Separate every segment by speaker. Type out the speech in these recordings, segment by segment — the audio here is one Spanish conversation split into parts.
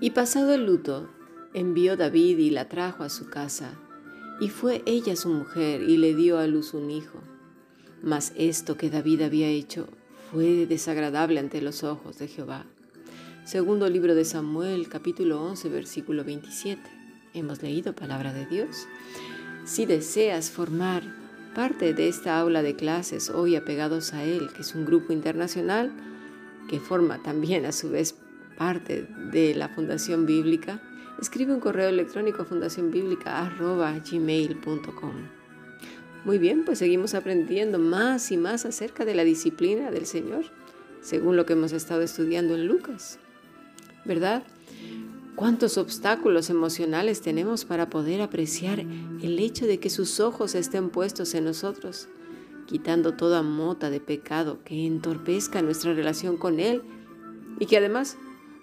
Speaker 1: Y pasado el luto, envió David y la trajo a su casa, y fue ella su mujer y le dio a luz un hijo. Mas esto que David había hecho fue desagradable ante los ojos de Jehová. Segundo libro de Samuel, capítulo 11, versículo 27. Hemos leído palabra de Dios. Si deseas formar parte de esta aula de clases hoy apegados a él, que es un grupo internacional que forma también a su vez parte de la Fundación Bíblica, escribe un correo electrónico a fundacionbiblica.gmail.com. Muy bien, pues seguimos aprendiendo más y más acerca de la disciplina del Señor, según lo que hemos estado estudiando en Lucas. ¿Verdad? ¿Cuántos obstáculos emocionales tenemos para poder apreciar el hecho de que sus ojos estén puestos en nosotros, quitando toda mota de pecado que entorpezca nuestra relación con Él y que además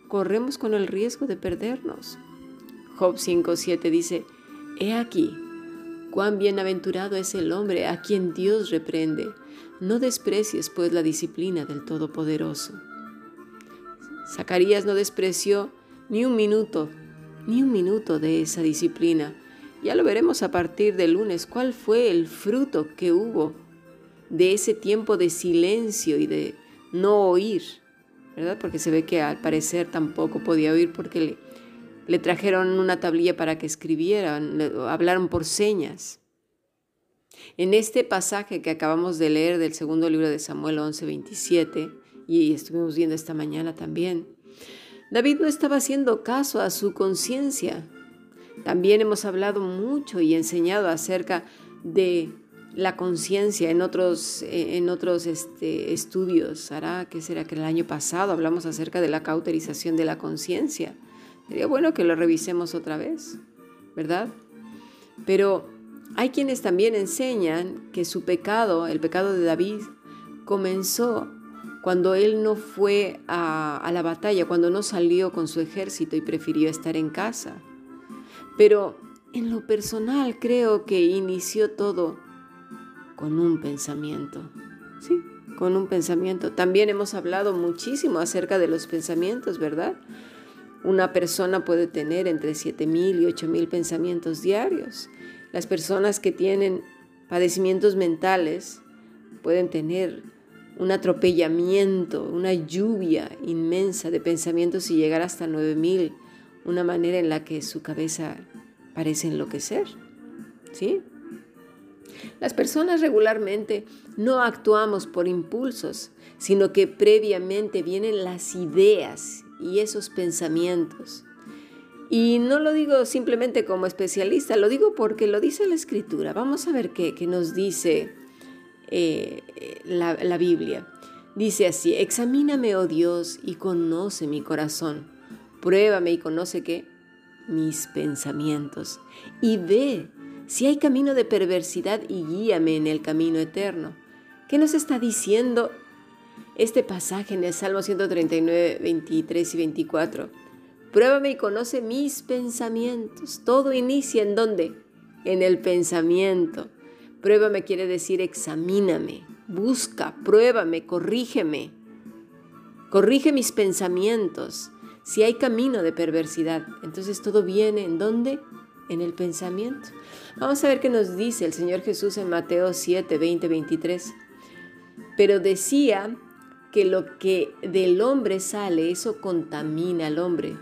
Speaker 1: corremos con el riesgo de perdernos? Job 5.7 dice, He aquí, cuán bienaventurado es el hombre a quien Dios reprende. No desprecies pues la disciplina del Todopoderoso. Zacarías no despreció ni un minuto, ni un minuto de esa disciplina. Ya lo veremos a partir del lunes, cuál fue el fruto que hubo de ese tiempo de silencio y de no oír, ¿verdad? Porque se ve que al parecer tampoco podía oír porque le, trajeron una tablilla para que escribieran, hablaron por señas. En este pasaje que acabamos de leer del segundo libro de Samuel 11:27, y estuvimos viendo esta mañana también, David no estaba haciendo caso a su conciencia. También hemos hablado mucho y enseñado acerca de la conciencia en otros, en otros este, estudios. ¿Hará que será que el año pasado hablamos acerca de la cauterización de la conciencia? Sería bueno que lo revisemos otra vez, ¿verdad? Pero hay quienes también enseñan que su pecado, el pecado de David, comenzó cuando él no fue a, a, la batalla, cuando no salió con su ejército y prefirió estar en casa. Pero en lo personal creo que inició todo con un pensamiento. Sí, con un pensamiento. También hemos hablado muchísimo acerca de los pensamientos, ¿verdad? Una persona puede tener entre 7.000 y 8.000 pensamientos diarios. Las personas que tienen padecimientos mentales pueden tener un atropellamiento, una lluvia inmensa de pensamientos y llegar hasta 9.000, una manera en la que su cabeza parece enloquecer. ¿Sí? Las personas regularmente no actuamos por impulsos, sino que previamente vienen las ideas y esos pensamientos. Y no lo digo simplemente como especialista, lo digo porque lo dice la escritura. Vamos a ver qué, nos dice eh, la, la Biblia. Dice así, examíname, oh Dios, y conoce mi corazón. Pruébame y conoce qué? Mis pensamientos. Y ve si hay camino de perversidad y guíame en el camino eterno. ¿Qué nos está diciendo este pasaje en el Salmo 139, 23 y 24. Pruébame y conoce mis pensamientos. Todo inicia en dónde? En el pensamiento. Pruébame quiere decir examíname, busca, pruébame, corrígeme. Corrige mis pensamientos. Si hay camino de perversidad, entonces todo viene en dónde? En el pensamiento. Vamos a ver qué nos dice el Señor Jesús en Mateo 7, 20, 23. Pero decía que lo que del hombre sale, eso contamina al hombre,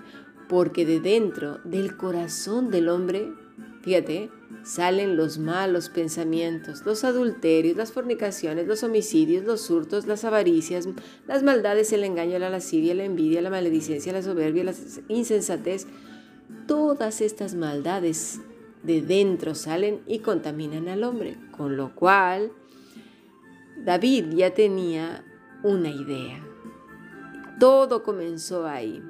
Speaker 1: porque de dentro, del corazón del hombre, fíjate, salen los malos pensamientos, los adulterios, las fornicaciones, los homicidios, los hurtos, las avaricias, las maldades, el engaño, la lascivia, la envidia, la maledicencia, la soberbia, la insensatez. Todas estas maldades de dentro salen y contaminan al hombre, con lo cual David ya tenía una idea. Todo comenzó ahí.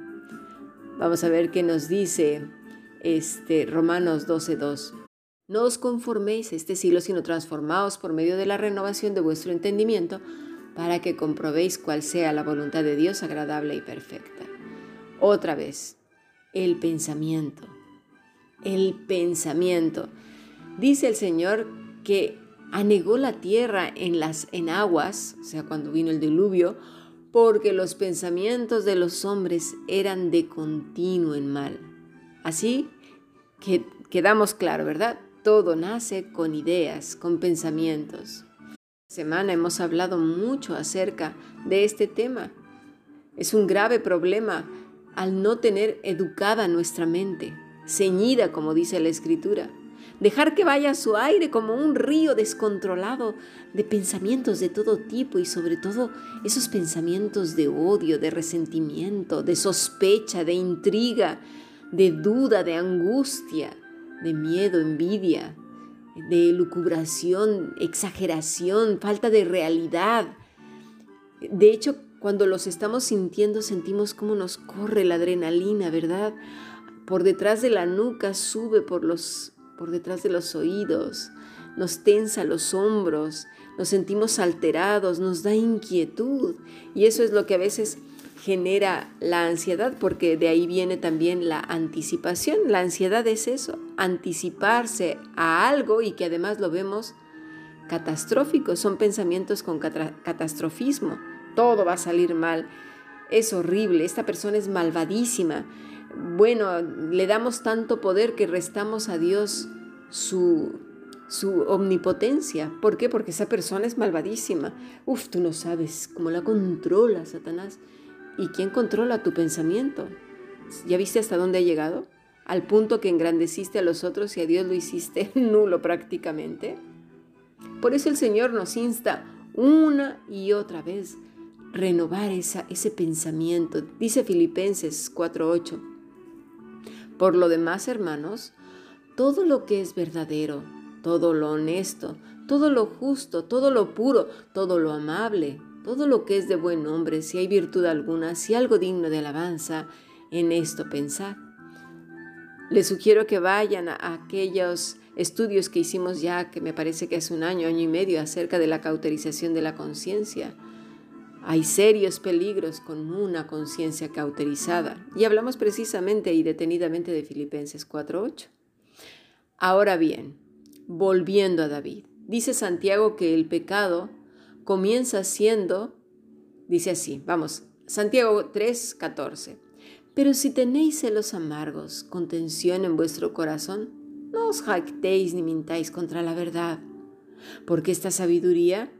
Speaker 1: Vamos a ver qué nos dice este Romanos 12:2. No os conforméis a este siglo, sino transformaos por medio de la renovación de vuestro entendimiento, para que comprobéis cuál sea la voluntad de Dios agradable y perfecta. Otra vez, el pensamiento. El pensamiento. Dice el Señor que anegó la tierra en las en aguas, o sea, cuando vino el diluvio, porque los pensamientos de los hombres eran de continuo en mal. Así que quedamos claro, ¿verdad? Todo nace con ideas, con pensamientos. Esta semana hemos hablado mucho acerca de este tema. Es un grave problema al no tener educada nuestra mente, ceñida, como dice la Escritura. Dejar que vaya su aire como un río descontrolado de pensamientos de todo tipo y sobre todo esos pensamientos de odio, de resentimiento, de sospecha, de intriga, de duda, de angustia, de miedo, envidia, de lucubración, exageración, falta de realidad. De hecho, cuando los estamos sintiendo sentimos cómo nos corre la adrenalina, ¿verdad? Por detrás de la nuca sube por los por detrás de los oídos, nos tensa los hombros, nos sentimos alterados, nos da inquietud y eso es lo que a veces genera la ansiedad porque de ahí viene también la anticipación. La ansiedad es eso, anticiparse a algo y que además lo vemos catastrófico, son pensamientos con catastrofismo, todo va a salir mal, es horrible, esta persona es malvadísima, bueno, le damos tanto poder que restamos a Dios su, su omnipotencia. ¿Por qué? Porque esa persona es malvadísima. Uf, tú no sabes cómo la controla Satanás. ¿Y quién controla tu pensamiento? ¿Ya viste hasta dónde ha llegado? Al punto que engrandeciste a los otros y a Dios lo hiciste nulo prácticamente. Por eso el Señor nos insta una y otra vez renovar esa, ese pensamiento. Dice Filipenses 4:8. Por lo demás, hermanos, todo lo que es verdadero, todo lo honesto, todo lo justo, todo lo puro, todo lo amable, todo lo que es de buen nombre, si hay virtud alguna, si algo digno de alabanza, en esto pensar. Les sugiero que vayan a aquellos estudios que hicimos ya, que me parece que hace un año, año y medio, acerca de la cauterización de la conciencia. Hay serios peligros con una conciencia cauterizada. Y hablamos precisamente y detenidamente de Filipenses 4.8. Ahora bien, volviendo a David, dice Santiago que el pecado comienza siendo, dice así, vamos, Santiago 3.14. Pero si tenéis celos amargos, contención en vuestro corazón, no os jactéis ni mintáis contra la verdad, porque esta sabiduría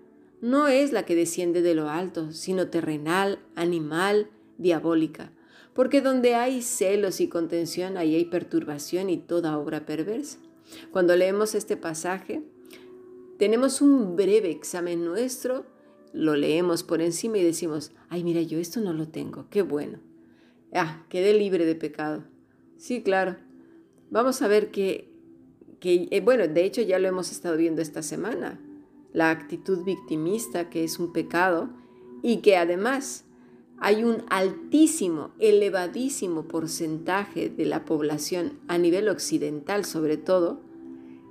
Speaker 1: no es la que desciende de lo alto, sino terrenal, animal, diabólica. Porque donde hay celos y contención, ahí hay perturbación y toda obra perversa. Cuando leemos este pasaje, tenemos un breve examen nuestro, lo leemos por encima y decimos, ay, mira, yo esto no lo tengo, qué bueno. Ah, quedé libre de pecado. Sí, claro. Vamos a ver que, que eh, bueno, de hecho ya lo hemos estado viendo esta semana la actitud victimista, que es un pecado, y que además hay un altísimo, elevadísimo porcentaje de la población a nivel occidental sobre todo,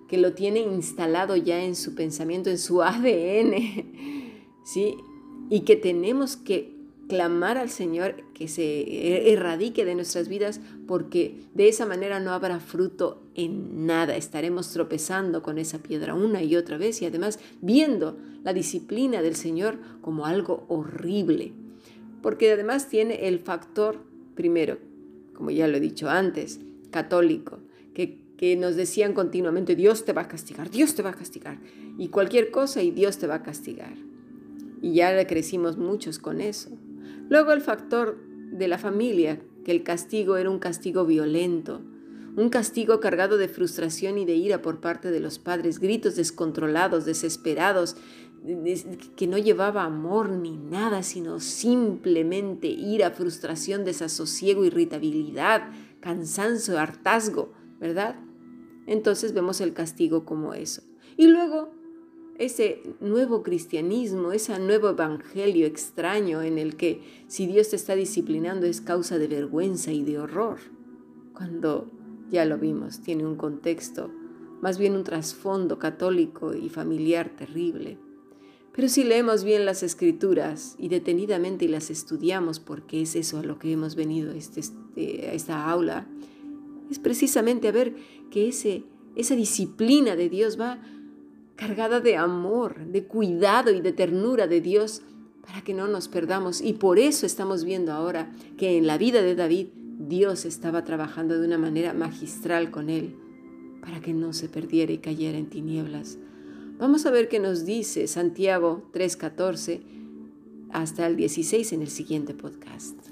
Speaker 1: que lo tiene instalado ya en su pensamiento, en su ADN, ¿sí? Y que tenemos que clamar al Señor que se erradique de nuestras vidas porque de esa manera no habrá fruto en nada. Estaremos tropezando con esa piedra una y otra vez y además viendo la disciplina del Señor como algo horrible. Porque además tiene el factor, primero, como ya lo he dicho antes, católico, que, que nos decían continuamente, Dios te va a castigar, Dios te va a castigar. Y cualquier cosa y Dios te va a castigar. Y ya crecimos muchos con eso. Luego el factor de la familia, que el castigo era un castigo violento, un castigo cargado de frustración y de ira por parte de los padres, gritos descontrolados, desesperados, que no llevaba amor ni nada, sino simplemente ira, frustración, desasosiego, irritabilidad, cansancio, hartazgo, ¿verdad? Entonces vemos el castigo como eso. Y luego ese nuevo cristianismo, ese nuevo evangelio extraño en el que si Dios te está disciplinando es causa de vergüenza y de horror, cuando ya lo vimos, tiene un contexto, más bien un trasfondo católico y familiar terrible. Pero si leemos bien las escrituras y detenidamente las estudiamos, porque es eso a lo que hemos venido este, este, a esta aula, es precisamente a ver que ese, esa disciplina de Dios va cargada de amor, de cuidado y de ternura de Dios para que no nos perdamos. Y por eso estamos viendo ahora que en la vida de David Dios estaba trabajando de una manera magistral con él, para que no se perdiera y cayera en tinieblas. Vamos a ver qué nos dice Santiago 3:14 hasta el 16 en el siguiente podcast.